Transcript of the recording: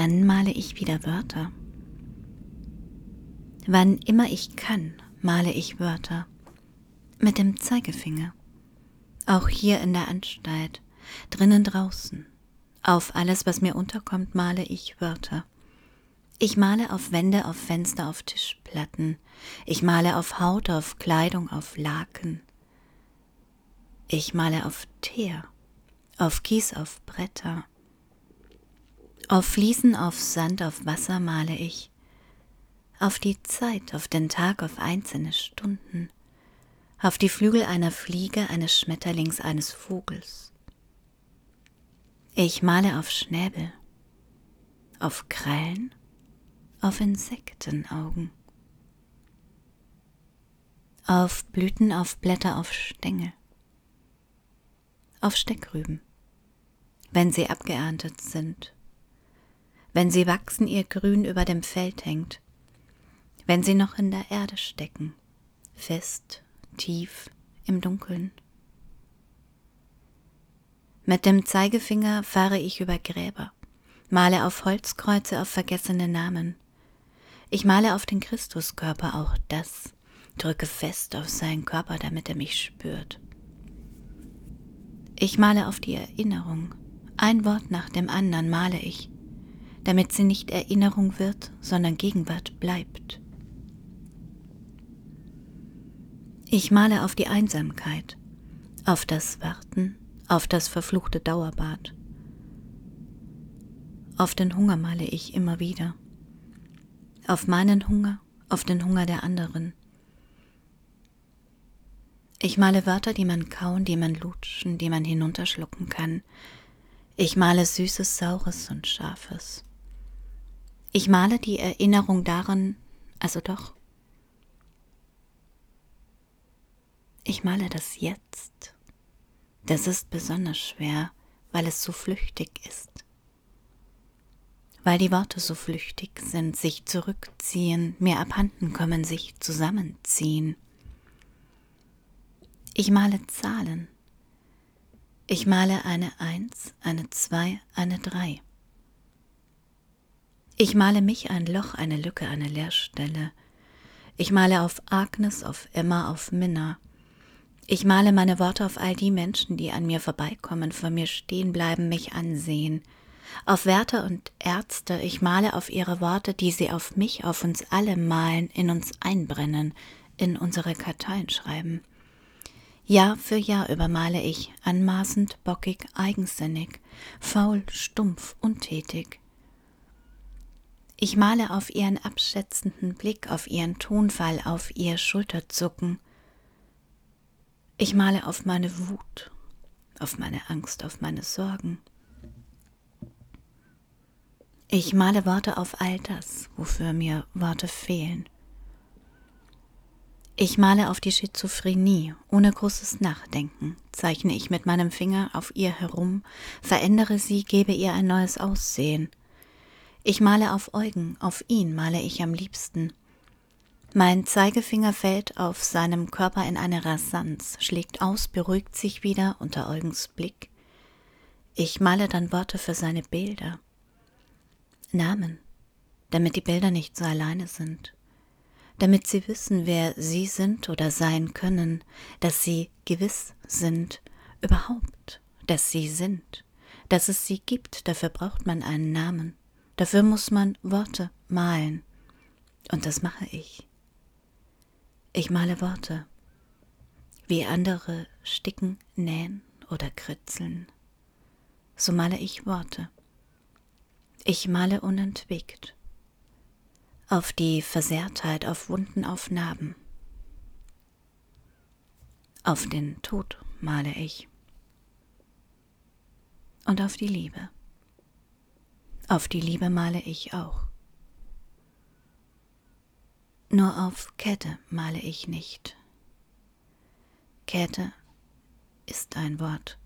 dann male ich wieder Wörter. Wann immer ich kann, male ich Wörter. Mit dem Zeigefinger. Auch hier in der Anstalt, drinnen draußen. Auf alles, was mir unterkommt, male ich Wörter. Ich male auf Wände, auf Fenster, auf Tischplatten. Ich male auf Haut, auf Kleidung, auf Laken. Ich male auf Teer, auf Kies, auf Bretter. Auf Fliesen, auf Sand, auf Wasser male ich. Auf die Zeit, auf den Tag, auf einzelne Stunden. Auf die Flügel einer Fliege, eines Schmetterlings, eines Vogels. Ich male auf Schnäbel, auf Krallen, auf Insektenaugen, auf Blüten, auf Blätter, auf Stängel, auf Steckrüben, wenn sie abgeerntet sind, wenn sie wachsen, ihr Grün über dem Feld hängt, wenn sie noch in der Erde stecken, fest, tief im Dunkeln. Mit dem Zeigefinger fahre ich über Gräber, male auf Holzkreuze auf vergessene Namen, ich male auf den Christuskörper auch das, drücke fest auf seinen Körper, damit er mich spürt. Ich male auf die Erinnerung, ein Wort nach dem anderen male ich, damit sie nicht Erinnerung wird, sondern Gegenwart bleibt. Ich male auf die Einsamkeit, auf das Warten, auf das verfluchte Dauerbad. Auf den Hunger male ich immer wieder auf meinen Hunger, auf den Hunger der anderen. Ich male Wörter, die man kauen, die man lutschen, die man hinunterschlucken kann. Ich male Süßes, Saures und Scharfes. Ich male die Erinnerung daran, also doch. Ich male das Jetzt. Das ist besonders schwer, weil es so flüchtig ist weil die Worte so flüchtig sind, sich zurückziehen, mir abhanden kommen, sich zusammenziehen. Ich male Zahlen. Ich male eine Eins, eine Zwei, eine Drei. Ich male mich ein Loch, eine Lücke, eine Leerstelle. Ich male auf Agnes, auf Emma, auf Minna. Ich male meine Worte auf all die Menschen, die an mir vorbeikommen, vor mir stehen bleiben, mich ansehen – auf Wärter und Ärzte, ich male auf ihre Worte, die sie auf mich, auf uns alle malen, in uns einbrennen, in unsere Karteien schreiben. Jahr für Jahr übermale ich, anmaßend, bockig, eigensinnig, faul, stumpf, untätig. Ich male auf ihren abschätzenden Blick, auf ihren Tonfall, auf ihr Schulterzucken. Ich male auf meine Wut, auf meine Angst, auf meine Sorgen. Ich male Worte auf all das, wofür mir Worte fehlen. Ich male auf die Schizophrenie, ohne großes Nachdenken, zeichne ich mit meinem Finger auf ihr herum, verändere sie, gebe ihr ein neues Aussehen. Ich male auf Eugen, auf ihn male ich am liebsten. Mein Zeigefinger fällt auf seinem Körper in eine Rasanz, schlägt aus, beruhigt sich wieder unter Eugens Blick. Ich male dann Worte für seine Bilder. Namen, damit die Bilder nicht so alleine sind, damit sie wissen, wer sie sind oder sein können, dass sie gewiss sind, überhaupt, dass sie sind, dass es sie gibt, dafür braucht man einen Namen, dafür muss man Worte malen, und das mache ich. Ich male Worte, wie andere sticken, nähen oder kritzeln, so male ich Worte. Ich male unentwegt. Auf die Versehrtheit, auf Wunden, auf Narben. Auf den Tod male ich. Und auf die Liebe. Auf die Liebe male ich auch. Nur auf Käthe male ich nicht. Käthe ist ein Wort.